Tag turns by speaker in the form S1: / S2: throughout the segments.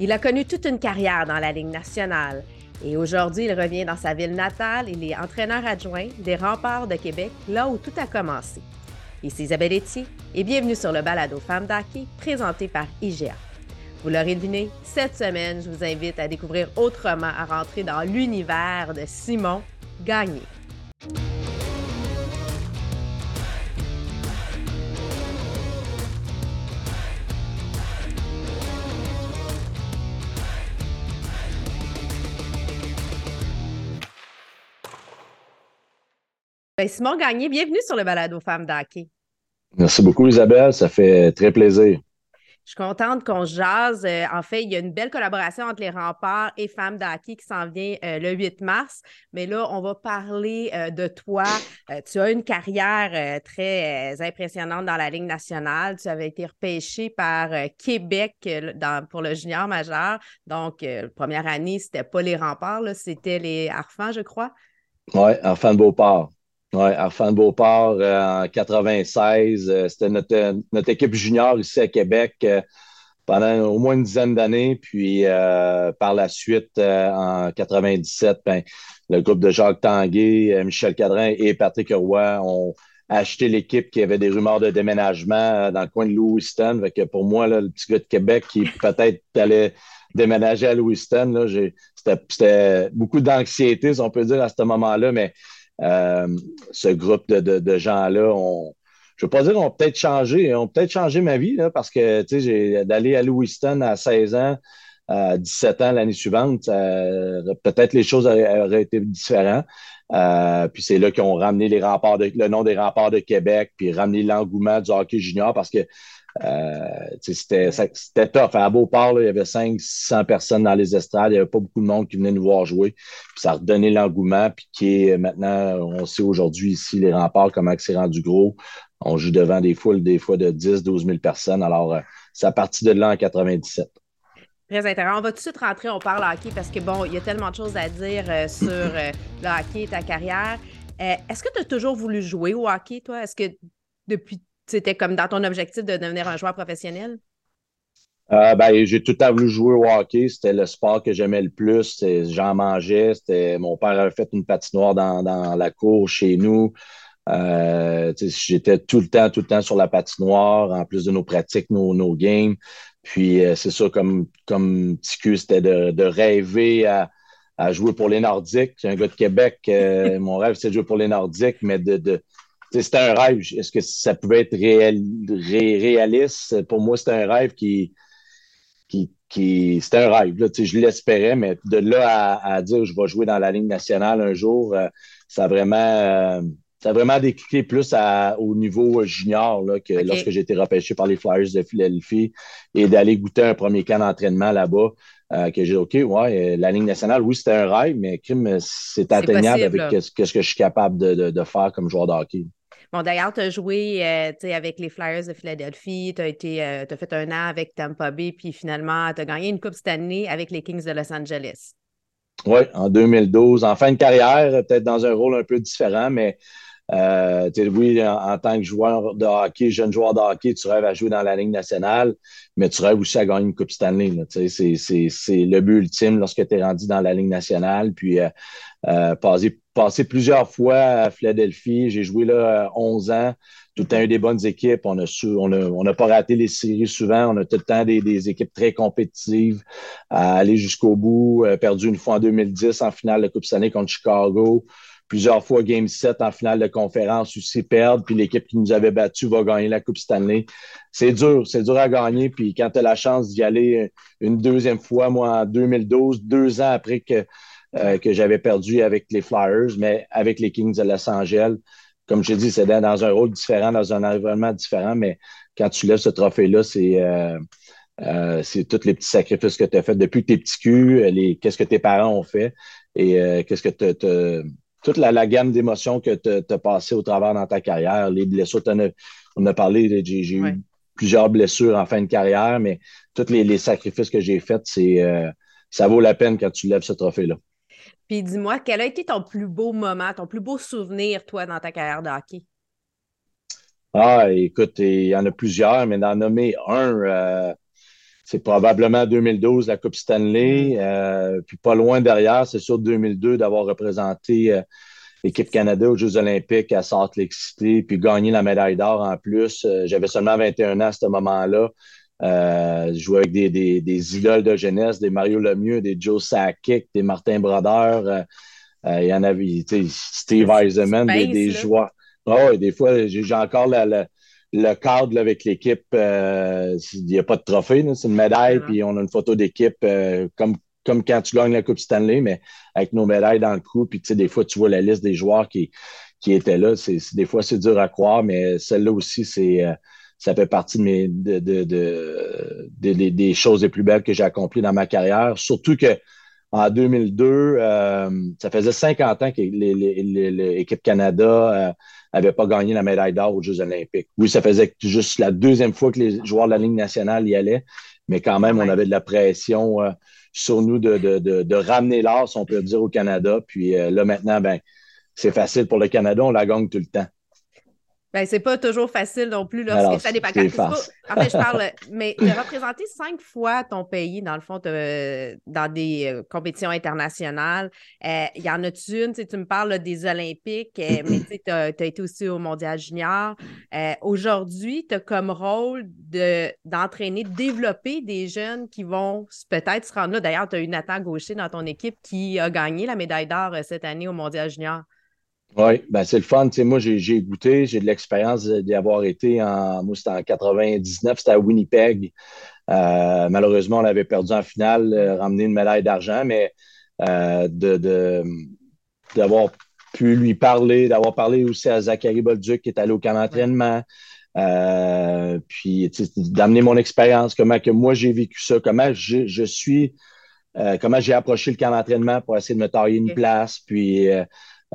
S1: Il a connu toute une carrière dans la Ligue nationale et aujourd'hui, il revient dans sa ville natale. Il est entraîneur adjoint des Remparts de Québec, là où tout a commencé. Ici Isabelle Etier et bienvenue sur le balado Femmes d'hockey présenté par IGA. Vous l'aurez deviné, cette semaine, je vous invite à découvrir autrement, à rentrer dans l'univers de Simon Gagné. Ben, Simon Gagné, bienvenue sur le balado Femmes d'hockey.
S2: Merci beaucoup, Isabelle. Ça fait très plaisir.
S1: Je suis contente qu'on jase. Euh, en fait, il y a une belle collaboration entre les remparts et Femmes d'hockey qui s'en vient euh, le 8 mars. Mais là, on va parler euh, de toi. tu as une carrière très impressionnante dans la Ligue nationale. Tu avais été repêché par Québec pour le junior majeur. Donc, première année, c'était pas les remparts, c'était les Arfans, je crois.
S2: Oui, Arfans de Beauport. Oui, Arfan Beauport euh, en 96. Euh, c'était notre, équipe junior ici à Québec euh, pendant au moins une dizaine d'années. Puis par la suite, en 97, ben, le groupe de Jacques Tanguay, Michel Cadrin et Patrick Roy ont acheté l'équipe qui avait des rumeurs de déménagement dans le coin de Lewiston. Fait que pour moi, le petit gars de Québec qui peut-être allait déménager à Lewiston, c'était beaucoup d'anxiété, si on peut dire, à ce moment-là, mais euh, ce groupe de, gens-là ont, je veux pas dire ont peut-être changé, ont peut-être changé ma vie, parce que j'ai d'aller à Lewiston à 16 ans, à 17 ans l'année suivante, peut-être les choses auraient, été différentes. Euh, puis c'est là qu'ils ont ramené les remparts de, le nom des remparts de Québec, puis ramené l'engouement du hockey junior parce que euh, c'était tough. À Beauport, il y avait 500 personnes dans les estrades. Il n'y avait pas beaucoup de monde qui venait nous voir jouer. ça a redonné l'engouement. Puis qui maintenant, on sait aujourd'hui ici, les remparts, comment c'est rendu gros. On joue devant des foules, des fois de 10, 12 000 personnes. Alors, euh, c'est à partir de là en 97.
S1: Très intéressant. On va tout de suite rentrer, on parle hockey parce que bon, il y a tellement de choses à dire euh, sur le hockey et ta carrière. Est-ce que tu as toujours voulu jouer au hockey, toi? Est-ce que depuis c'était comme dans ton objectif de devenir un joueur professionnel?
S2: Euh, ben, j'ai tout à voulu jouer au hockey. C'était le sport que j'aimais le plus. J'en mangeais. Mon père avait fait une patinoire dans, dans la cour chez nous. Euh, j'étais tout le temps, tout le temps sur la patinoire, en plus de nos pratiques, nos, nos games. Puis euh, c'est ça, comme, comme petit c'était de, de, rêver à, à, jouer pour les Nordiques. J'ai un gars de Québec. mon rêve, c'était de jouer pour les Nordiques, mais de, de c'était un rêve. Est-ce que ça pouvait être réaliste? Pour moi, c'était un rêve qui. qui, qui c'était un rêve. Là, je l'espérais, mais de là à, dire je vais jouer dans la Ligue nationale un jour, euh, ça a vraiment. Euh, ça a vraiment décliqué plus au niveau junior là, que lorsque j'ai été repêché par les Flyers de Philadelphie et d'aller goûter un premier camp d'entraînement là-bas. Euh, que j'ai OK, ouais, la Ligue nationale, oui, c'était un rêve, mais c'est atteignable avec ce que, je suis capable de, de, faire comme joueur de hockey.
S1: Bon, d'ailleurs, tu as joué euh, avec les Flyers de Philadelphie, tu as, euh, as fait un an avec Tampa Bay, puis finalement, tu as gagné une Coupe cette année avec les Kings de Los Angeles.
S2: Oui, en 2012, en fin de carrière, peut-être dans un rôle un peu différent, mais euh, oui, en, tant que joueur de hockey, jeune joueur de hockey, tu rêves à jouer dans la Ligue nationale, mais tu rêves aussi à gagner une Coupe Stanley. C'est le but ultime lorsque tu es rendu dans la Ligue nationale. Puis, euh, euh, passé, plusieurs fois à Philadelphie, j'ai joué là 11 ans. Tout le temps eu des bonnes équipes. On n'a on a, pas raté les séries souvent. On a tout le temps des, équipes très compétitives à aller jusqu'au bout. perdu une fois en 2010 en finale de Coupe Stanley contre Chicago plusieurs fois Game 7 en finale de conférence aussi perdre, puis l'équipe qui nous avait battu va gagner la Coupe Stanley. C'est dur, c'est dur à gagner. Puis quand tu as la chance d'y aller une deuxième fois, moi en 2012, deux ans après que, euh, que j'avais perdu avec les Flyers, mais avec les Kings de Los Angeles, comme je dit, c'est dans un rôle différent, dans un environnement différent, mais quand tu lèves ce trophée-là, c'est. Euh, euh, c'est tous les petits sacrifices que tu as fait depuis que tu es petit cul, qu'est-ce que tes parents ont fait et qu'est-ce que tu toute la, gamme d'émotions que tu as passées au travers dans ta carrière, les blessures, on a parlé, j'ai eu plusieurs blessures en fin de carrière, mais tous les, sacrifices que j'ai faits, c'est euh, ça vaut la peine quand tu lèves ce trophée-là.
S1: Puis dis-moi, quel a été ton plus beau moment, ton plus beau souvenir, toi, dans ta carrière de hockey?
S2: Ah, écoute, il y en a plusieurs, mais d'en nommer un, euh, c'est probablement 2012 la Coupe Stanley. Mm. puis pas loin derrière, c'est sûr 2002 d'avoir représenté l'équipe Canada aux Jeux olympiques à Salt Lake City, puis gagner la médaille d'or en plus. J'avais seulement 21 ans à ce moment-là. Euh, jouais avec des, des, des, idoles de jeunesse, des Mario Lemieux, des Joe Sakic, des Martin Brodeur. Euh, euh, il y en avait, Steve Eisenman, des, des joueurs. Oh, des fois, j'ai encore le cadre avec l'équipe. il n'y a pas de trophée, c'est une médaille, puis on a une photo d'équipe comme, comme quand tu gagnes la Coupe Stanley, mais avec nos médailles dans le cou. Puis, des fois, tu vois la liste des joueurs qui, qui étaient là. C'est, des fois, c'est dur à croire, mais celle-là aussi, c'est ça fait partie de mes, de, de, de, des choses les plus belles que j'ai accomplies dans ma carrière. Surtout que en 2002, euh, ça faisait 50 ans que l'équipe Canada n'avait euh, pas gagné la médaille d'or aux Jeux olympiques. Oui, ça faisait juste la deuxième fois que les joueurs de la Ligue nationale y allaient, mais quand même, on avait de la pression euh, sur nous de, de, ramener l'or, si on peut dire, au Canada. Puis là, maintenant, ben, c'est facile pour le Canada, on la gagne tout le temps.
S1: Ben, c'est pas toujours facile non plus lorsque ça dépend. En fait, je parle, mais de représenter cinq fois ton pays, dans le fond, dans des euh, compétitions internationales, euh, il y en a-tu une? Tu me parles des Olympiques, euh, mais tu as, été aussi au Mondial Junior. Aujourd'hui, tu as comme rôle d'entraîner, de, développer des jeunes qui vont peut-être se rendre là. D'ailleurs, tu as eu Nathan Gaucher dans ton équipe qui a gagné la médaille d'or cette année au Mondial Junior.
S2: Oui, ben c'est le fun. moi, j'ai goûté, j'ai de l'expérience d'y avoir été en. Moi, c'était en 99, c'était à Winnipeg. Euh, malheureusement, on avait perdu en finale, euh, ramené une médaille d'argent, mais euh, d'avoir pu lui parler, d'avoir parlé aussi à Zachary Bolduc qui est allé au camp d'entraînement. puis d'amener mon expérience, comment que moi j'ai vécu ça, comment je, suis, comment j'ai approché le camp d'entraînement pour essayer de me tailler une place, puis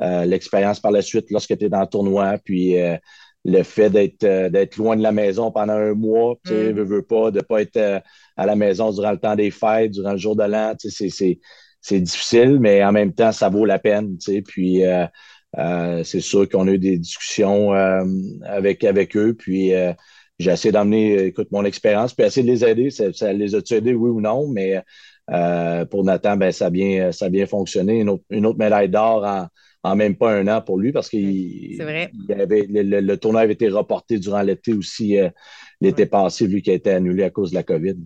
S2: euh, l'expérience par la suite lorsque tu es dans le tournoi, puis euh, le fait d'être euh, d'être loin de la maison pendant un mois, tu sais, mm. veux, pas, de ne pas être à la maison durant le temps des fêtes, durant le jour de l'an, tu sais, c'est difficile, mais en même temps, ça vaut la peine, tu sais, puis c'est sûr qu'on a eu des discussions avec, avec eux, puis j'ai essayé d'emmener, écoute, mon expérience, puis essayer de les aider. Ça, les a-tu aidés, oui ou non, mais pour Nathan, ben, ça, a bien, ça a bien fonctionné. Une autre, une autre médaille d'or en, même pas un an pour lui parce que le, tournoi avait été reporté durant l'été aussi, euh, l'été passé, vu qu'il a été annulé à cause de la COVID.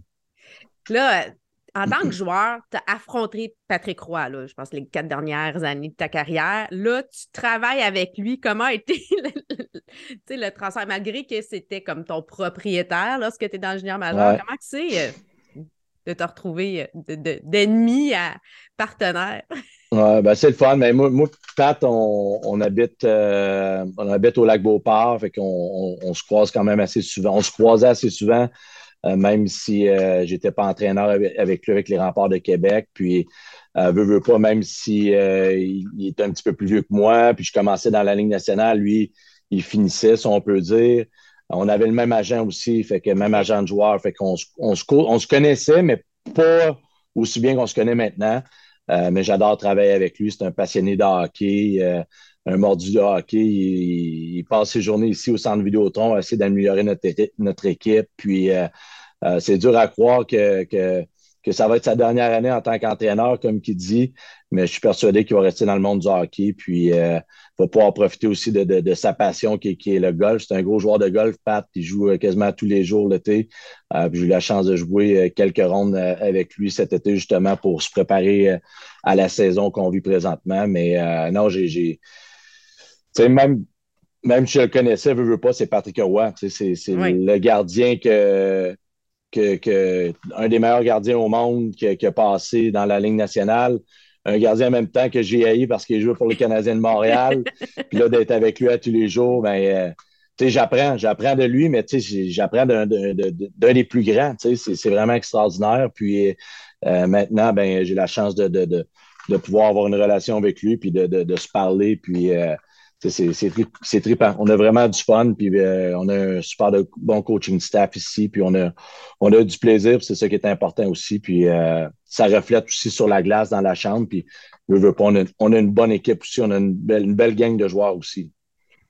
S1: Là, en tant que joueur, tu as affronté Patrick Roy, là, je pense, les quatre dernières années de ta carrière. Là, tu travailles avec lui. Comment a été le, le transfert, malgré que c'était comme ton propriétaire lorsque tu es dans le junior majeur? Comment c'est euh, de te retrouver euh, d'ennemi à partenaire?
S2: Ben c'est le fun. Mais moi, moi Pat, on, habite, euh, on habite au lac Beauport, fait qu'on on, se croise quand même assez souvent. On se croisait assez souvent, euh, même si euh, j'étais pas entraîneur avec, lui avec les remparts de Québec. Puis, veut, veut pas, même si il, était un petit peu plus vieux que moi, puis je commençais dans la ligne nationale, lui, il finissait, si on peut dire. On avait le même agent aussi, fait que même agent de joueur, fait qu'on on se connaissait, mais pas aussi bien qu'on se connaît maintenant. Euh, mais j'adore travailler avec lui. C'est un passionné de hockey, euh, un mordu de hockey. Il, passe ses journées ici au centre Vidéotron à essayer d'améliorer notre, équipe. Puis euh, c'est dur à croire que, que, ça va être sa dernière année en tant qu'entraîneur, comme il dit, mais je suis persuadé qu'il va rester dans le monde du hockey. Puis va pouvoir profiter aussi de, sa passion qui, est le golf. C'est un gros joueur de golf, Pat, qui joue euh, quasiment tous les jours l'été. Euh, j'ai eu la chance de jouer euh, quelques rondes avec lui cet été justement pour se préparer à la saison qu'on vit présentement. Mais non, j'ai. Même, même si je le connaissais, veux, veux pas, c'est Patrick Roy. C'est le gardien que, que, un des meilleurs gardiens au monde qui, qui a passé dans la Ligue nationale un gardien en même temps que j'ai haï parce qu'il joue pour le Canadien de Montréal. puis là, d'être avec lui à tous les jours, ben, euh, tu sais, j'apprends, j'apprends de lui, mais tu sais, j'apprends d'un des plus grands. Tu sais, c'est vraiment extraordinaire. Puis euh, maintenant, ben, j'ai la chance de, de, pouvoir avoir une relation avec lui, puis de, se parler, puis euh, c'est trippant. On a vraiment du fun, puis euh, on a un super de, bon coaching staff ici, puis on a, on a du plaisir, c'est ça qui est important aussi. Puis euh, ça reflète aussi sur la glace dans la chambre. Puis on, a, on a une bonne équipe aussi, on a une belle, une belle gang de joueurs aussi.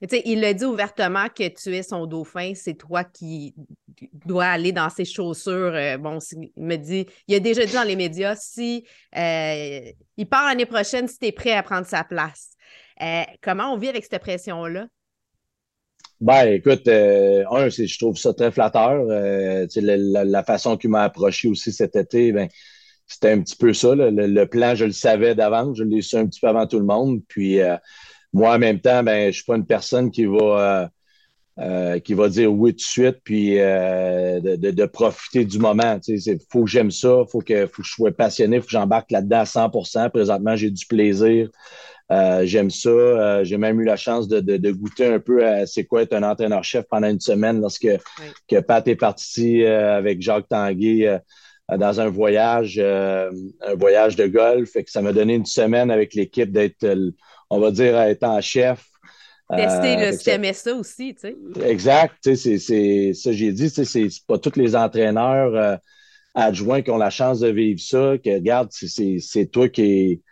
S1: il a dit ouvertement que tu es son dauphin, c'est toi qui dois aller dans ses chaussures. Euh, bon, il me dit, il a déjà dit dans les médias, si il part l'année prochaine, si tu es prêt à prendre sa place. Euh, comment on vit avec cette pression-là?
S2: Ben, écoute, un, je trouve ça très flatteur. La, façon qu'il m'a approché aussi cet été, ben, c'était un petit peu ça. Le, plan, je le savais d'avance, je l'ai su un petit peu avant tout le monde. Puis moi, en même temps, ben, je ne suis pas une personne qui va, euh, euh, qui va dire oui tout de suite, puis euh, de, profiter du moment. Il faut que j'aime ça, il faut que, faut que je sois passionné, il faut que j'embarque là-dedans à 100% Présentement, j'ai du plaisir. J'aime ça. j'ai même eu la chance de, goûter un peu à c'est quoi être un entraîneur-chef pendant une semaine lorsque que Pat est parti avec Jacques Tanguay dans un voyage, un voyage de golf. Fait que ça m'a donné une semaine avec l'équipe d'être on va dire, étant chef.
S1: Tester euh, tu aimais ça aussi, tu sais.
S2: Exact, tu sais, c'est ça, j'ai dit, tu sais, c'est pas tous les entraîneurs euh, adjoints qui ont la chance de vivre ça, que regarde, c'est toi qui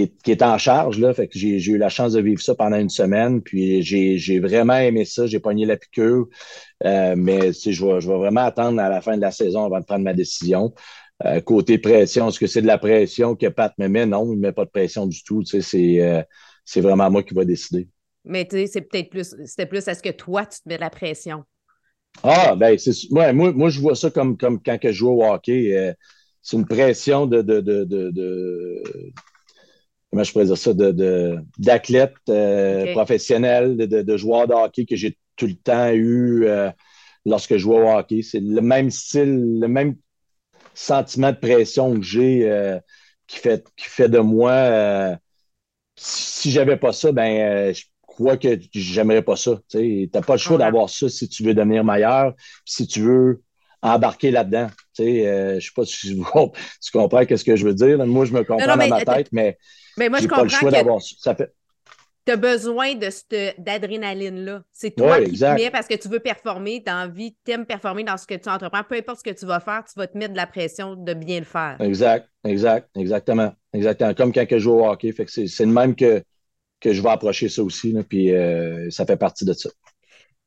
S2: est, qui est, en charge, là. Fait que j'ai eu la chance de vivre ça pendant une semaine, puis j'ai vraiment aimé ça, j'ai pogné la piqûre. Euh, mais je vais, je vais vraiment attendre à la fin de la saison avant de prendre ma décision. Euh, côté pression, est-ce que c'est de la pression que Pat me met? Non, il ne met pas de pression du tout. Euh, c'est vraiment moi qui vais décider.
S1: Mais tu sais, c'est peut-être plus, c'était plus est-ce que toi, tu te mets de la pression?
S2: Ah, ben, c'est moi, moi, je vois ça comme, comme quand je joue au hockey. Euh, c'est une pression de, de, de, de, comment je pourrais dire ça, d'athlète professionnel, de, joueur de hockey que j'ai tout le temps eu lorsque je jouais au hockey. C'est le même style, le même sentiment de pression que j'ai euh, qui, fait, qui fait de moi. Euh, si j'avais pas ça, ben euh, je crois que j'aimerais pas ça. Tu n'as pas le choix d'avoir ça si tu veux devenir meilleur, si tu veux embarquer là-dedans. Tu sais, je sais pas si tu comprends ce que je veux dire. Moi, je me comprends dans ma tête, mais,
S1: mais moi, je pas le choix ça. fait tu as besoin de cette d'adrénaline-là. C'est toi qui te mets parce que tu veux performer, tu as envie, tu aimes performer dans ce que tu entreprends. Peu importe ce que tu vas faire, tu vas te mettre de la pression de bien le faire.
S2: Exact, exact, exactement. Exactement. Comme quand je joue au hockey. Fait que c'est le même que, que je vais approcher ça aussi. puis euh, ça fait partie de ça.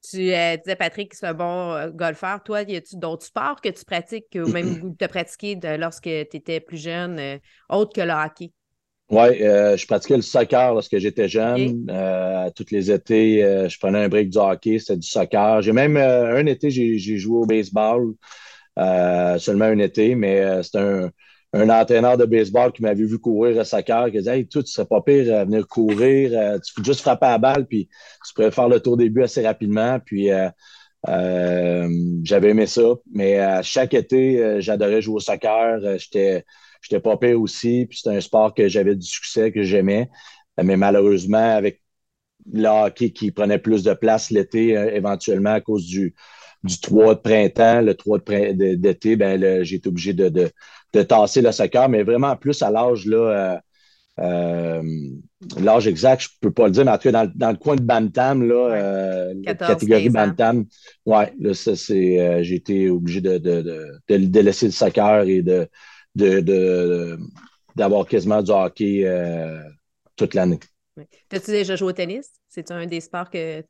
S1: Tu euh, disais, Patrick, que c'est un bon euh, golfeur. Toi, y a-tu d'autres sports que tu pratiques ou même tu as pratiqué lorsque tu étais plus jeune, autre que le hockey?
S2: Oui, euh, je pratiquais le soccer lorsque j'étais jeune. Euh, tous les étés, euh, je prenais un break du hockey, c'était du soccer. J'ai même un été, j'ai joué au baseball, seulement un été, mais c'était un, un, entraîneur de baseball qui m'avait vu courir au soccer, qui disait Hey, toi, tu serais pas pire à venir courir, tu peux juste frapper à la balle, puis tu pourrais faire le tour des buts assez rapidement. Puis j'avais aimé ça. Mais chaque été, j'adorais jouer au soccer. J'étais J'étais pas pire aussi, puis c'était un sport que j'avais du succès, que j'aimais. Mais malheureusement, avec le hockey qui prenait plus de place l'été, euh, éventuellement à cause du, du 3 de printemps, le 3 d'été, ben, j'ai été obligé de, de, de, tasser le soccer, mais vraiment plus à l'âge, là, euh, euh, l'âge exact, je ne peux pas le dire, mais en tout cas, dans, dans le coin de Bantam, là, catégorie Bantam, ouais, là, ça, c'est, j'ai été obligé de, de, de, laisser le soccer et de, de, d'avoir quasiment du hockey euh, toute l'année.
S1: As-tu déjà joué au tennis? C'est un des sports que.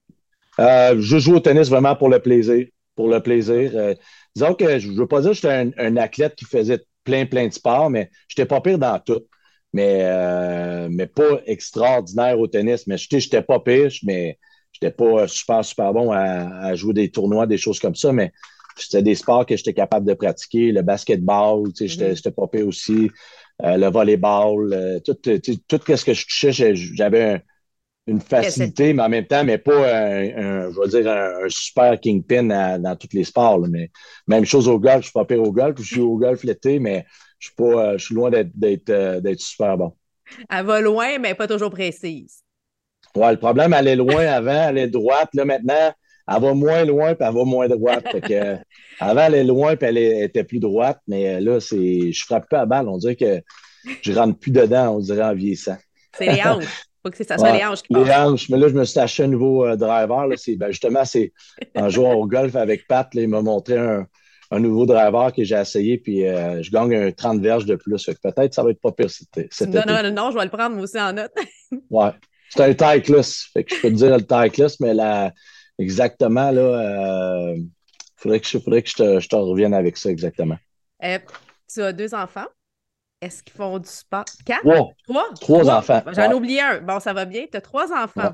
S2: Euh, je joue au tennis vraiment pour le plaisir. Pour le plaisir. Euh, disons que je ne veux pas dire que j'étais un, athlète qui faisait plein, plein de sports, mais je n'étais pas pire dans tout. Mais, mais pas extraordinaire au tennis. Mais je n'étais pas pire, mais je n'étais pas super, super bon à, à, jouer des tournois, des choses comme ça. Mais c'était des sports que j'étais capable de pratiquer. Le basketball, tu sais, j'étais mm-hmm. pas aussi. Euh, le volleyball, euh, tout, tout ce que je touchais, j'avais une facilité, mais en même temps, mais pas un, je vais dire, un, super kingpin dans tous les sports. mais même chose au golf, je suis pas pire au golf. Je suis au golf l'été, mais je suis pas, euh, je suis loin d'être super bon.
S1: Elle va loin, mais pas toujours précise.
S2: Ouais, le problème, elle est loin avant, elle est droite. Là, maintenant, elle va moins loin, puis elle va moins droite. que, avant, elle est loin, puis elle était plus droite, mais là, c'est, je frappe pas à balle. On dirait que je rentre plus dedans, on dirait en vieillissant.
S1: C'est les hanches. Faut que ça soit les hanches qui
S2: Les hanches, mais là, je me suis acheté un nouveau euh, driver. Là, c'est, ben, justement, c'est en jouant au golf avec Pat, il m'a montré un, un, nouveau driver que j'ai essayé, puis euh, je gagne un 30 verges de plus. peut-être que ça va être pas pire.
S1: non, non, non, non, je vais le prendre moi aussi en note.
S2: ouais. C'est un tycless. Fait que je peux te dire le tycless, mais là, exactement, là, il faudrait que, je, faudrait que je, te, je te revienne avec ça exactement.
S1: tu as deux enfants. Est-ce qu'ils font du sport? Quatre?
S2: Trois. Trois, enfants.
S1: J'en ai oublié un. Bon, ça va bien. Tu as trois enfants.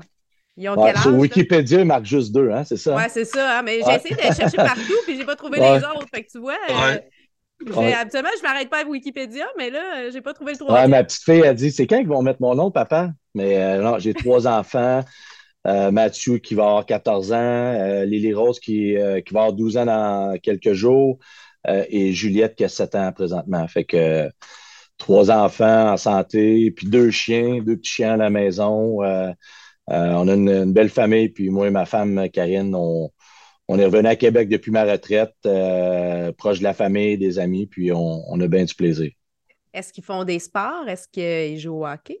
S1: Ils ont quel âge?
S2: Sur Wikipédia, il marque juste deux, hein, c'est ça?
S1: Oui, c'est ça. Hein, mais j'ai essayé de chercher partout, puis j'ai pas trouvé les autres. Fait que tu vois, euh, habituellement, je m'arrête pas à Wikipédia, mais là, euh, j'ai pas trouvé le troisième.
S2: ma petite fille a dit C'est quand qu'ils vont mettre mon nom, papa? Mais euh, non, j'ai trois enfants. Mathieu qui va avoir 14 ans, Lily Rose qui, qui, va avoir 12 ans dans quelques jours, et Juliette qui a 7 ans présentement. Fait que trois enfants en santé, puis deux chiens, deux petits chiens à la maison. Euh, on a une, belle famille, puis moi et ma femme Karine, on, est revenu à Québec depuis ma retraite, euh, proche de la famille, des amis, puis on, a bien du plaisir.
S1: Est-ce qu'ils font des sports? Est-ce qu'ils jouent au hockey?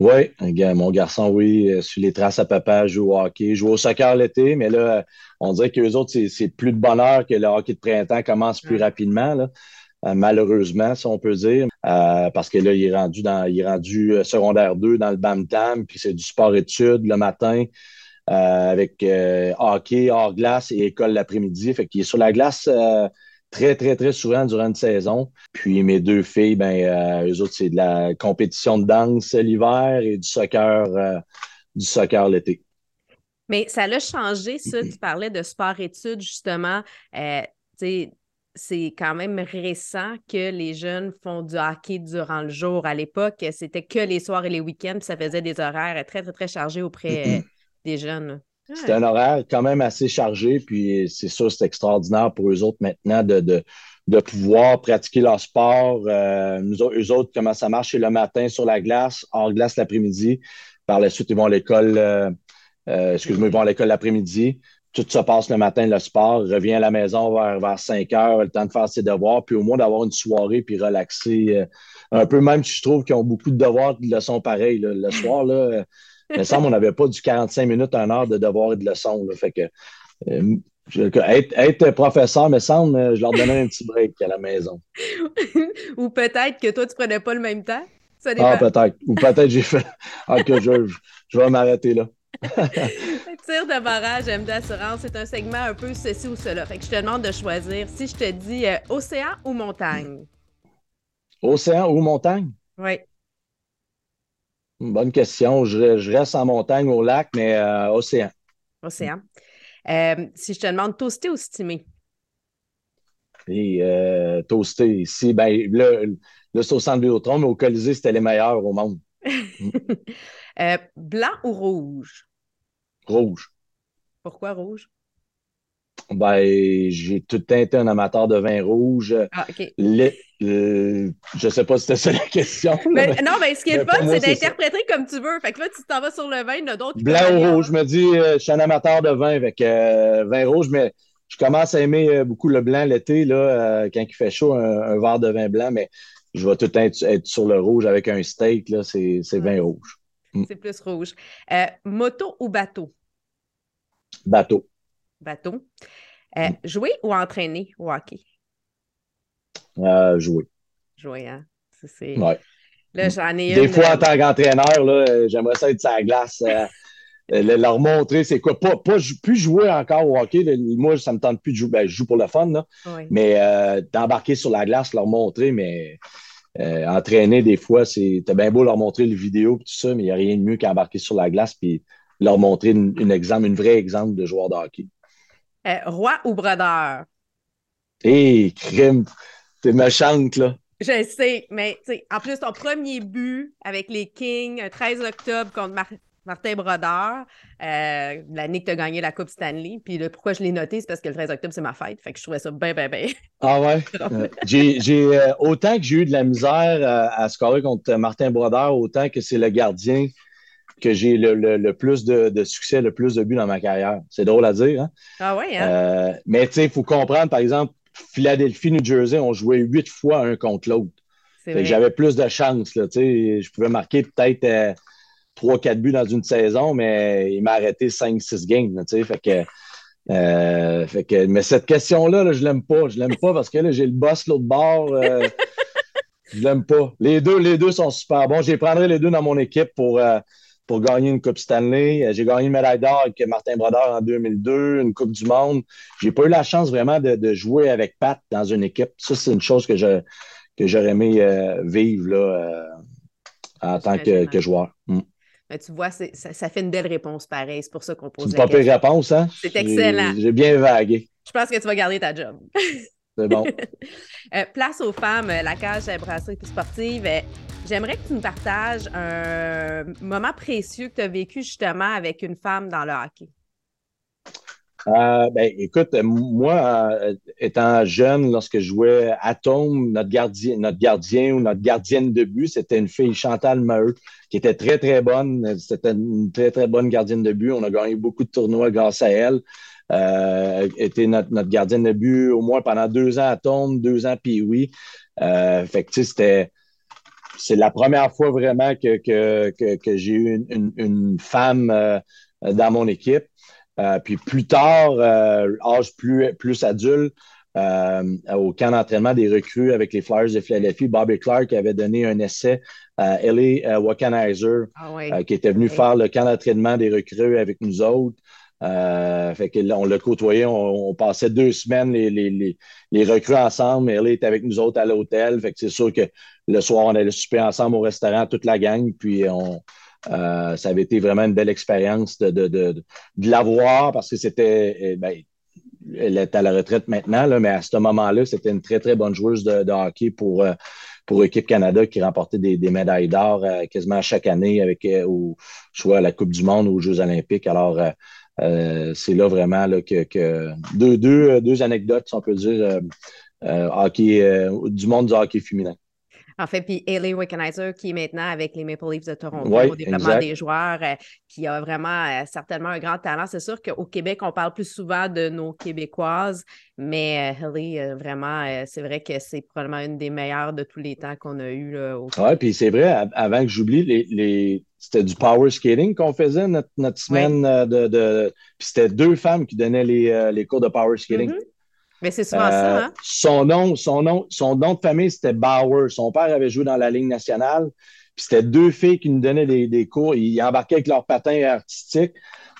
S2: Oui, mon garçon, oui, euh, sur les traces à papa, joue au hockey, joue au soccer l'été, mais là, on dirait que les autres, c'est plus de bonheur que le hockey de printemps commence plus rapidement. Là. Euh, malheureusement, si on peut dire, euh, parce que là, il est rendu dans, il est rendu secondaire 2 dans le BAM-TAM, puis c'est du sport-études le matin. avec hockey, hors glace et école l'après-midi. Fait qu'il est sur la glace très, très, très souvent durant une saison. Puis mes deux filles, ben, eux autres, c'est de la compétition de danse l'hiver et du soccer, du soccer l'été.
S1: Mais ça l'a changé, ça. Tu parlais de sport-études, justement. sais c'est quand même récent que les jeunes font du hockey durant le jour. À l'époque, c'était que les soirs et les week-ends, ça faisait des horaires très, très, très chargés auprès euh, des jeunes.
S2: C'était un horaire quand même assez chargé, puis c'est sûr, c'est extraordinaire pour eux autres maintenant de, de, pouvoir pratiquer leur sport. Euh, nous, eux autres, comment ça marche, c'est le matin sur la glace, hors glace l'après-midi. Par la suite, ils vont à l'école, euh, excuse-moi, ils vont à l'école l'après-midi tout se passe le matin, le sport, revient à la maison vers, vers 5 heures, le temps de faire ses devoirs, puis au moins d'avoir une soirée, puis relaxer euh, un peu, même si je trouve qu'ils ont beaucoup de devoirs, de leçons pareilles. Le soir, là, euh, il me semble qu'on n'avait pas du 45 minutes, un heure de devoirs et de leçons. Là, fait que, euh, être, professeur, me semble, je leur donnais un petit break à la maison.
S1: Ou peut-être que toi, tu prenais pas le même temps.
S2: ah, peut-être. Ou peut-être j'ai fait. Ah, que je, je vais m'arrêter là.
S1: Tir de barrage, M d'assurance, c'est un segment un peu ceci ou cela. Fait que je te demande de choisir si je te dis euh, océan ou montagne?
S2: Océan ou montagne?
S1: Oui.
S2: Bonne question. Je, reste en montagne, au lac, mais euh, océan.
S1: Océan. Euh, si je te demande toasté ou stimé?
S2: Et toasté. Ici, ben, là, c'est au centre Vidéotron, mais au Colisée, c'était les meilleurs au monde.
S1: blanc ou rouge?
S2: Rouge.
S1: Pourquoi rouge?
S2: Ben, j'ai tout le été un amateur de vin rouge.
S1: Ah, OK.
S2: Je je sais pas si c'était ça la question.
S1: non, mais ce qui est fun, c'est d'interpréter comme tu veux. Fait que là, tu t'en vas sur le vin, il y en a d'autres
S2: Blanc ou rouge, je me dis, euh, je suis un amateur de vin avec euh, vin rouge, mais je commence à aimer euh, beaucoup le blanc l'été, là, quand il fait chaud, un, verre de vin blanc, mais je vais tout le temps être, sur le rouge avec un steak, là, c'est vin rouge.
S1: Mm. C'est plus rouge. Euh, moto ou bateau?
S2: Bateau.
S1: Bateau. Euh, mm. Jouer ou entraîner au hockey?
S2: Euh, jouer.
S1: Jouer, hein?
S2: C'est... Ouais.
S1: Là, j'en ai
S2: Des fois, en tant qu'entraîneur, j'aimerais ça être sur la glace. leur montrer c'est quoi. Pas, pas, plus jouer encore au hockey. moi, ça me tente plus de jouer. Ben, je joue pour le fun, là. mais d'embarquer sur la glace, leur montrer, mais euh, entraîner, des fois, c'est bien beau leur montrer les vidéos et tout ça, mais il n'y a rien de mieux qu'embarquer sur la glace puis leur montrer une, exemple, une vraie exemple de joueur de hockey.
S1: Euh, roi ou brodeur?
S2: Hé, crime! T'es méchante, là.
S1: Je sais, mais en plus, ton premier but avec les Kings, 13 octobre contre Martin Brodeur, euh, l'année que tu as gagné la Coupe Stanley. Puis pourquoi je l'ai noté, c'est parce que le 13 octobre, c'est ma fête. Fait que je trouvais ça bien, bien, bien.
S2: Ah ouais? Euh, j'ai, autant que j'ai eu de la misère euh, à, scorer contre Martin Brodeur, autant que c'est le gardien que j'ai le, plus de, succès, le plus de buts dans ma carrière. C'est drôle à dire. Hein?
S1: Ah ouais, hein?
S2: mais tu sais, il faut comprendre, par exemple, Philadelphie, New Jersey, on jouait huit fois un contre l'autre. J'avais plus de chance. Là, je pouvais marquer peut-être 3-4 buts dans une saison, mais il m'a arrêté 5-6 games. fait que, euh, fait que, mais cette question-là, là, je l'aime pas. Je l'aime pas parce que là, j'ai le boss l'autre bord. Euh, je l'aime pas. Les deux, les deux sont super bons. Je les prendrai les deux dans mon équipe pour, euh, pour gagner une Coupe Stanley. J'ai gagné une médaille d'or avec Martin Brodeur en 2002, une Coupe du Monde. J'ai pas eu la chance vraiment de, jouer avec Pat dans une équipe. Ça, c'est une chose que je que j'aurais aimé vivre là, en tant que, joueur. Mm.
S1: tu vois, ça, ça, fait une belle réponse pareil. C'est pour ça qu'on pose.
S2: C'est pas réponse, hein?
S1: C'est excellent.
S2: J'ai bien vagué.
S1: Je pense que tu vas garder ta job.
S2: C'est bon.
S1: Euh, place aux femmes, euh, la cage brasserie sportive. Euh, j'aimerais que tu nous partages un moment précieux que tu as vécu justement avec une femme dans le hockey.
S2: Ben, écoute, moi, étant jeune, lorsque je jouais Atome, notre gardien, notre gardien ou notre gardienne de but, c'était une fille, Chantal Maheu, qui était très, très bonne. C'était une très, très bonne gardienne de but. On a gagné beaucoup de tournois grâce à elle. Euh, était notre, gardienne de but au moins pendant deux ans à Tombe, deux ans puis oui. Euh, fait c'était c'est la première fois vraiment que, que, j'ai eu une, femme euh, dans mon équipe. Puis plus tard, âge plus, plus adulte, au camp d'entraînement des recrues avec les Flyers de Philadelphie, Bobby Clark avait donné un essai à Ellie Wakanizer, ah qui était venu faire le camp d'entraînement des recrues avec nous autres. Euh, fait que on l'a côtoyé, on, passait deux semaines les, les, les, recrues ensemble. Elle était avec nous autres à l'hôtel. Fait que c'est sûr que le soir, on allait souper ensemble au restaurant, toute la gang. Puis on, euh, ça avait été vraiment une belle expérience de, de, de, de la voir parce que c'était. Eh, ben, elle est à la retraite maintenant, mais à ce moment-là, c'était une très, très bonne joueuse de, hockey pour, euh, pour l'équipe Canada qui remportait des, médailles d'or quasiment chaque année avec soit à la Coupe du Monde ou aux Jeux olympiques. Alors, euh, c'est là vraiment que, deux, deux, deux, anecdotes, si on peut dire, euh, euh, hockey, du monde du hockey féminin.
S1: En fait, puis Haley Wickenizer, qui est maintenant avec les Maple Leafs de Toronto au développement des joueurs, qui a vraiment certainement un grand talent. C'est sûr qu'au Québec, on parle plus souvent de nos Québécoises, mais Haley, vraiment, c'est vrai que c'est probablement une des meilleures de tous les temps qu'on a eu.
S2: Oui, puis c'est vrai, avant que j'oublie, les, c'était du power skating qu'on faisait notre, semaine euh, de. Puis c'était deux femmes qui donnaient les, euh, les cours de power skating.
S1: Mm-hmm. Mais c'est souvent ça, euh, hein?
S2: Son nom, son nom, son nom de famille, c'était Bauer. Son père avait joué dans la Ligue nationale. Puis c'était deux filles qui nous donnaient des, cours. Ils embarquaient avec leur patin artistique.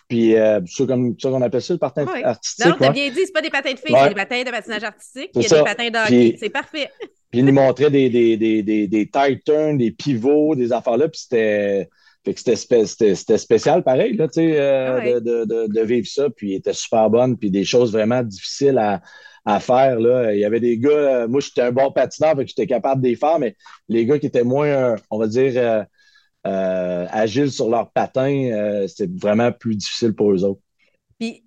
S2: Puis c'est comme ça qu'on appelle ça, le patin artistique.
S1: Non, t'as bien dit, c'est pas des patins de filles, c'est des patins de patinage artistique. Il y a des patins de hockey. C'est parfait.
S2: Puis ils nous montraient des, des, des, des, des tight turns, des pivots, des affaires-là. Puis c'était c'était spécial pareil, là, euh, ah de, de, de, vivre ça. Puis il était super bonne, puis des choses vraiment difficiles à, à faire. Là. Il y avait des gars, euh, moi j'étais un bon patineur, que j'étais capable de les faire, mais les gars qui étaient moins, on va dire, euh, agiles sur leur patin, c'était vraiment plus difficile pour eux autres.
S1: Puis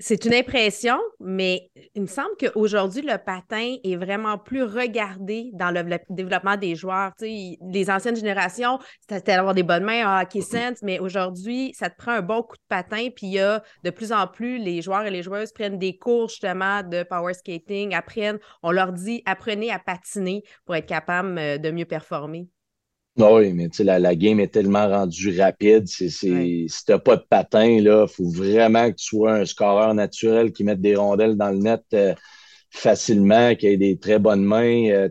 S1: c'est une impression, mais il me semble qu'aujourd'hui, le patin est vraiment plus regardé dans le développement des joueurs. les anciennes générations, c'était d'avoir des bonnes mains en hockey sense, mais aujourd'hui, ça te prend un bon coup de patin, puis il y a de plus en plus, les joueurs et les joueuses prennent des cours justement de power skating, apprennent, on leur dit, apprenez à patiner pour être capable euh, de mieux performer.
S2: Ah oui, mais la, la game est tellement rendue rapide. Si tu n'as pas de patin, il faut vraiment que tu sois un scoreur naturel qui mette des rondelles dans le net euh, facilement, qui ait des très bonnes mains. Euh,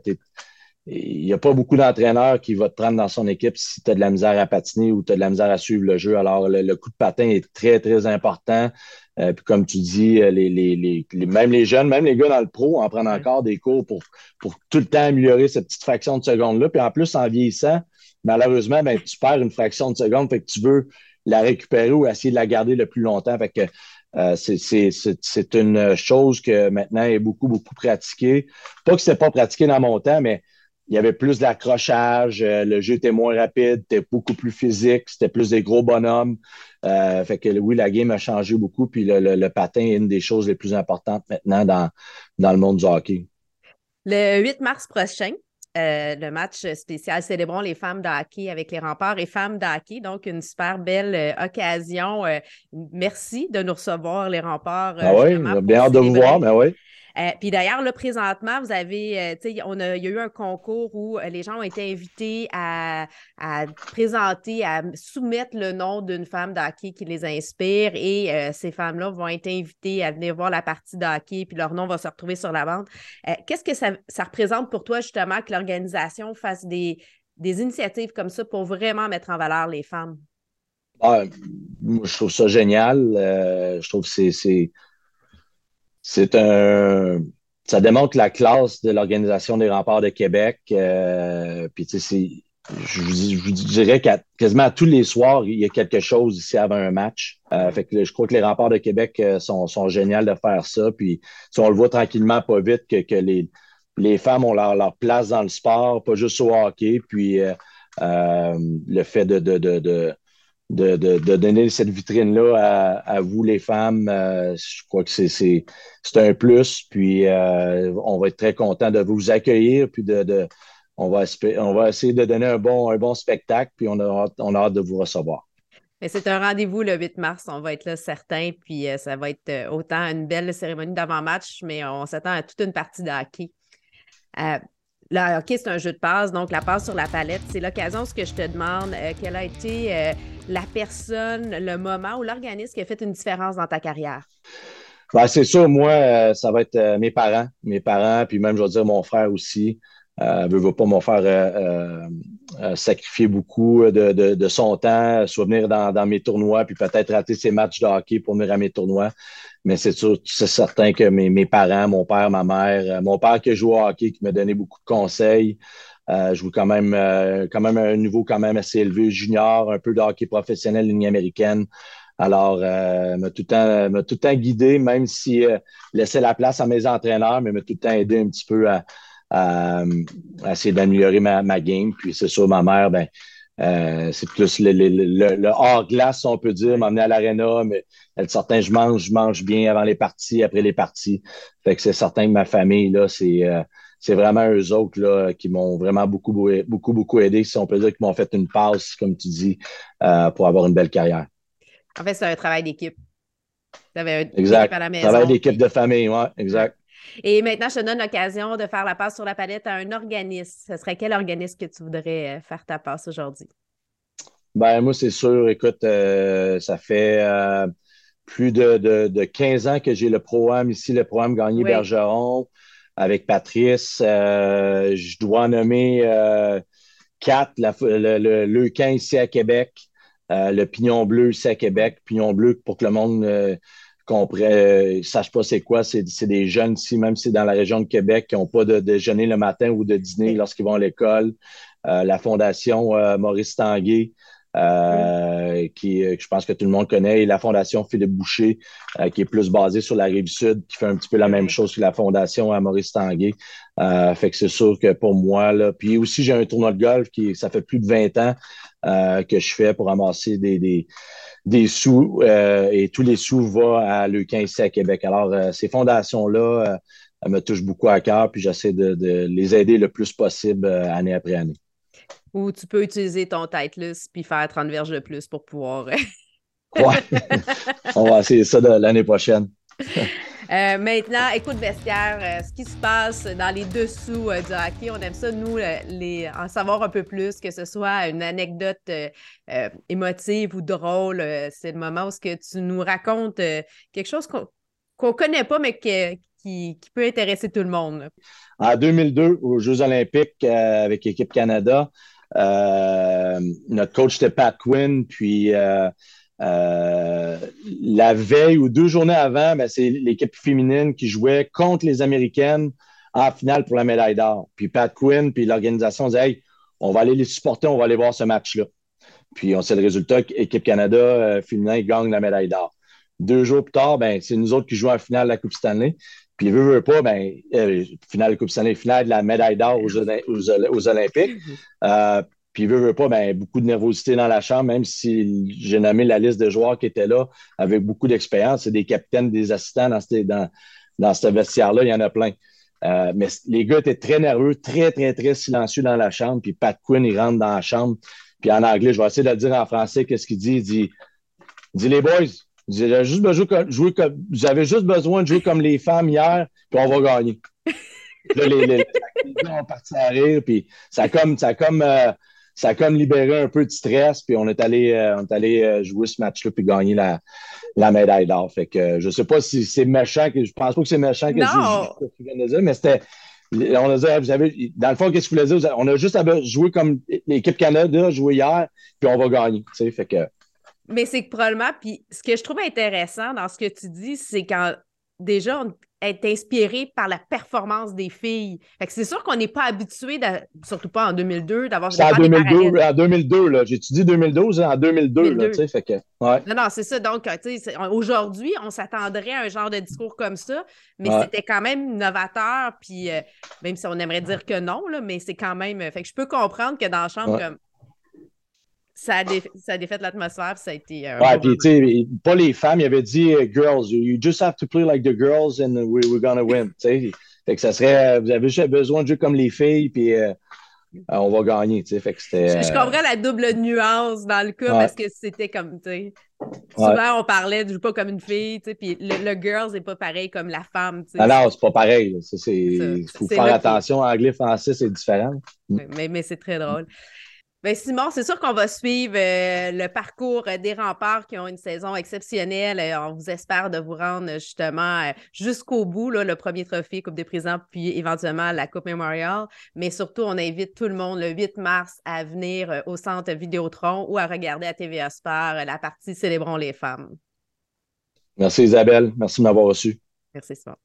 S2: il n'y a pas beaucoup d'entraîneurs qui vont te prendre dans son équipe si tu as de la misère à patiner ou tu as de la misère à suivre le jeu. Alors, le, coup de patin est très, très important. Euh, puis comme tu dis, les, les, les, même les jeunes, même les gars dans le pro en prennent encore des cours pour, pour tout le temps améliorer cette petite fraction de seconde-là. Puis en plus, en vieillissant, malheureusement, ben, tu perds une fraction de seconde, fait que tu veux la récupérer ou essayer de la garder le plus longtemps. Fait euh, c'est une chose que maintenant est beaucoup, beaucoup pratiquée. Pas que ce pas pratiqué dans mon temps, mais il y avait plus d'accrochage, euh, le jeu était moins rapide, c'était beaucoup plus physique, c'était plus des gros bonhommes. Euh, fait que oui, la game a changé beaucoup, puis le, le, patin est une des choses les plus importantes maintenant dans, dans le monde du hockey.
S1: Le 8 mars prochain, euh, le match spécial Célébrons les femmes d'hockey avec les remparts et femmes d'hockey. Donc, une super belle euh, occasion. Euh, merci de nous recevoir, les remparts.
S2: Ah oui, bien hâte de vous voir, mais oui.
S1: Euh, puis d'ailleurs, là, présentement, vous avez, euh, on a, il y a eu un concours où euh, les gens ont été invités à, présenter, à soumettre le nom d'une femme d'hockey qui les inspire et ces femmes-là vont être invitées à venir voir la partie d'hockey puis leur nom va se retrouver sur la bande. Qu'est-ce que ça, représente pour toi, justement, que l'organisation fasse des, initiatives comme ça pour vraiment mettre en valeur les femmes?
S2: Ah, je trouve ça génial. Je trouve que c'est, c'est, un. Ça démontre la classe de l'Organisation des remparts de Québec. Euh, puis, tu sais, je, vous dirais qu'à quasiment tous les soirs, il y a quelque chose ici avant un match. Euh, fait que je crois que les remparts de Québec sont, sont géniaux de faire ça. Puis, si on le voit tranquillement, pas vite, que, que les, les femmes ont leur, leur, place dans le sport, pas juste au hockey. Puis, le fait de, de, de de, de, donner cette vitrine-là à, vous, les femmes. Euh, je crois que c'est un plus. Puis euh, on va être très content de vous accueillir. Puis de, de on, va on va essayer de donner un bon, un bon spectacle. Puis on a, on a hâte de vous recevoir.
S1: C'est un rendez-vous le 8 mars. On va être là certain. Puis euh, ça va être autant une belle cérémonie d'avant-match, mais on s'attend à toute une partie de hockey. Le hockey, c'est un jeu de passe, donc la passe sur la palette, c'est l'occasion, ce que je te demande, quelle a été la personne, le moment ou l'organisme qui a fait une différence dans ta carrière?
S2: Ben, c'est sûr, moi, euh, ça va être mes parents, mes parents, puis même, je vais dire, mon frère aussi. Euh, veut, veut pas mon frère sacrifier beaucoup de, son temps, soit venir dans, mes tournois, puis peut-être rater ses matchs de hockey pour venir à mes tournois. Mais c'est sûr, c'est certain que mes, parents, mon père, ma mère, euh, mon père qui joue au hockey, qui m'a donné beaucoup de conseils. Euh, je joue quand même, euh, quand même un niveau quand même assez élevé, junior, un peu de hockey professionnel, ligne américaine. Alors, euh, m'a tout le tout le temps guidé, même si euh, laissait la place à mes entraîneurs, mais m'a tout le temps aidé un petit peu à, à, essayer d'améliorer ma, ma, game. Puis c'est sûr, ma mère, ben, euh, c'est plus le, le, le, hors-glace, on peut dire, m'emmener à l'aréna, mais certain, je mange, je mange bien avant les parties, après les parties. Fait que c'est certain que ma famille, là, c'est, euh, c'est vraiment eux autres là, qui m'ont vraiment beaucoup, beaucoup, beaucoup aidé, si on peut dire, qui m'ont fait une passe, comme tu dis, euh, pour avoir une belle carrière.
S1: En fait, c'est un travail d'équipe.
S2: exact. À la maison, travail d'équipe de famille, oui, exact.
S1: Et maintenant, je te donne l'occasion de faire la passe sur la palette à un organisme. Ce serait quel organisme que tu voudrais euh, faire ta passe aujourd'hui?
S2: Ben, moi, c'est sûr, écoute, euh, ça fait euh, plus de, de, 15 ans que j'ai le programme ici, le programme Gagné Bergeron avec Patrice. je dois nommer quatre, le, le, le ici à Québec, le Pignon Bleu ici à Québec. Pignon Bleu, pour que le monde qu'on ne sache pas c'est quoi. C'est des jeunes ici, même si c'est dans la région de Québec, qui n'ont pas de déjeuner le matin ou de dîner lorsqu'ils vont à l'école. Euh, la Fondation euh, Maurice Tanguay, euh, qui, je pense que tout le monde connaît, et la Fondation Philippe Boucher, qui est plus basée sur la rive sud, qui fait un petit peu la même chose que la Fondation à Maurice Tanguay. fait que c'est sûr que pour moi, là, puis aussi j'ai un tournoi de golf qui, ça fait plus de 20 ans que je fais pour ramasser des des sous euh, et tous les sous vont à Leuquin ici à Québec. Alors, euh, ces fondations-là euh, me touchent beaucoup à cœur, puis j'essaie de, les aider le plus possible année après année.
S1: Ou tu peux utiliser ton Titleist puis faire 30 verges de plus pour pouvoir.
S2: ouais, on va essayer ça l'année prochaine.
S1: Euh, maintenant, écoute vestiaire, euh, ce qui se passe dans les dessous euh, du hockey, on aime ça, nous, les, en savoir un peu plus, que ce soit une anecdote émotive ou drôle. c'est le moment où ce que tu nous racontes quelque chose qu'on ne connaît pas, mais qui, peut intéresser tout le monde.
S2: En 2002, aux Jeux olympiques avec l'équipe Canada, notre coach était Pat Quinn, puis euh, la veille ou deux journées avant, ben, c'est l'équipe féminine qui jouait contre les Américaines en finale pour la médaille d'or. Puis Pat Quinn, puis l'organisation disait Hey, on va aller les supporter, on va aller voir ce match-là. Puis on sait le résultat, équipe Canada euh, féminin gagne la médaille d'or. Deux jours plus tard, ben, c'est nous autres qui jouons en finale de la Coupe Stanley. Puis veut, veut pas, ben, euh, finale de Coupe Stanley, finale de la médaille d'or aux, aux, Olympiques. Euh, puis, veut, veut pas, ben, beaucoup de nervosité dans la chambre, même si j'ai nommé la liste de joueurs qui étaient là avec beaucoup d'expérience. C'est des capitaines, des assistants dans ce, dans, dans ce vestiaire-là, il y en a plein. Euh, mais les gars étaient très nerveux, très, très, très silencieux dans la chambre. Puis Pat Quinn, il rentre dans la chambre. Puis en anglais, je vais essayer de le dire en français, qu'est-ce qu'il dit? Il dit, dit les boys, vous avez, juste besoin de jouer comme, avez juste besoin de jouer comme les femmes hier, puis on va gagner. là, les, les, les, gars ont parti à rire, puis ça a comme, ça comme euh, ça a comme libéré un peu de stress, puis on est allé, euh, on est allé euh, jouer ce match-là puis gagner la, la médaille d'or. Fait que je sais pas si c'est méchant, que, je pense pas que c'est méchant que je, je, de dire, mais c'était, On a dit, vous avez, dans le fond, qu'est-ce que vous voulez dire? On a juste à jouer comme l'équipe Canada joué hier, puis on va gagner. Fait que...
S1: Mais c'est que probablement, puis ce que je trouve intéressant dans ce que tu dis, c'est quand déjà, on, être inspiré par la performance des filles. c'est sûr qu'on n'est pas habitué, surtout pas en 2002, d'avoir
S2: C'est en 2002, en 2002, là. J'ai-tu dit 2012? En 2002, là, tu sais, fait que, ouais.
S1: Non, non, c'est ça. Donc, tu sais, aujourd'hui, on s'attendrait à un genre de discours comme ça, mais c'était quand même novateur, puis euh, même si on aimerait dire que non, là, mais c'est quand même... Fait que je peux comprendre que dans la chambre, comme ça a, ça a défait l'atmosphère, ça a été.
S2: Euh, ouais, puis tu sais, pas les femmes, il avait dit euh, girls, you just have to play like the girls and we, we're gonna win. Tu sais, fait que ça serait, vous avez juste besoin de jouer comme les filles, puis euh, on va gagner. Tu sais, fait que c'était.
S1: Je, comprends la double nuance dans le cas parce que c'était comme, tu sais. Souvent, on parlait de jouer pas comme une fille, tu sais, puis le, girls n'est pas pareil comme la femme. Tu sais.
S2: Ah non, c'est pas pareil. Il faut faire attention. Anglais, français, c'est différent.
S1: Mais, mais c'est très drôle. Bien, Simon, c'est sûr qu'on va suivre euh, le parcours euh, des remparts qui ont une saison exceptionnelle. Euh, on vous espère de vous rendre justement jusqu'au bout, le premier trophée Coupe des Présidents, puis éventuellement la Coupe Memorial. Mais surtout, on invite tout le monde le 8 mars à venir au centre Vidéotron ou à regarder à TVA Sport la partie Célébrons les femmes.
S2: Merci Isabelle. Merci de m'avoir reçu.
S1: Merci Simon.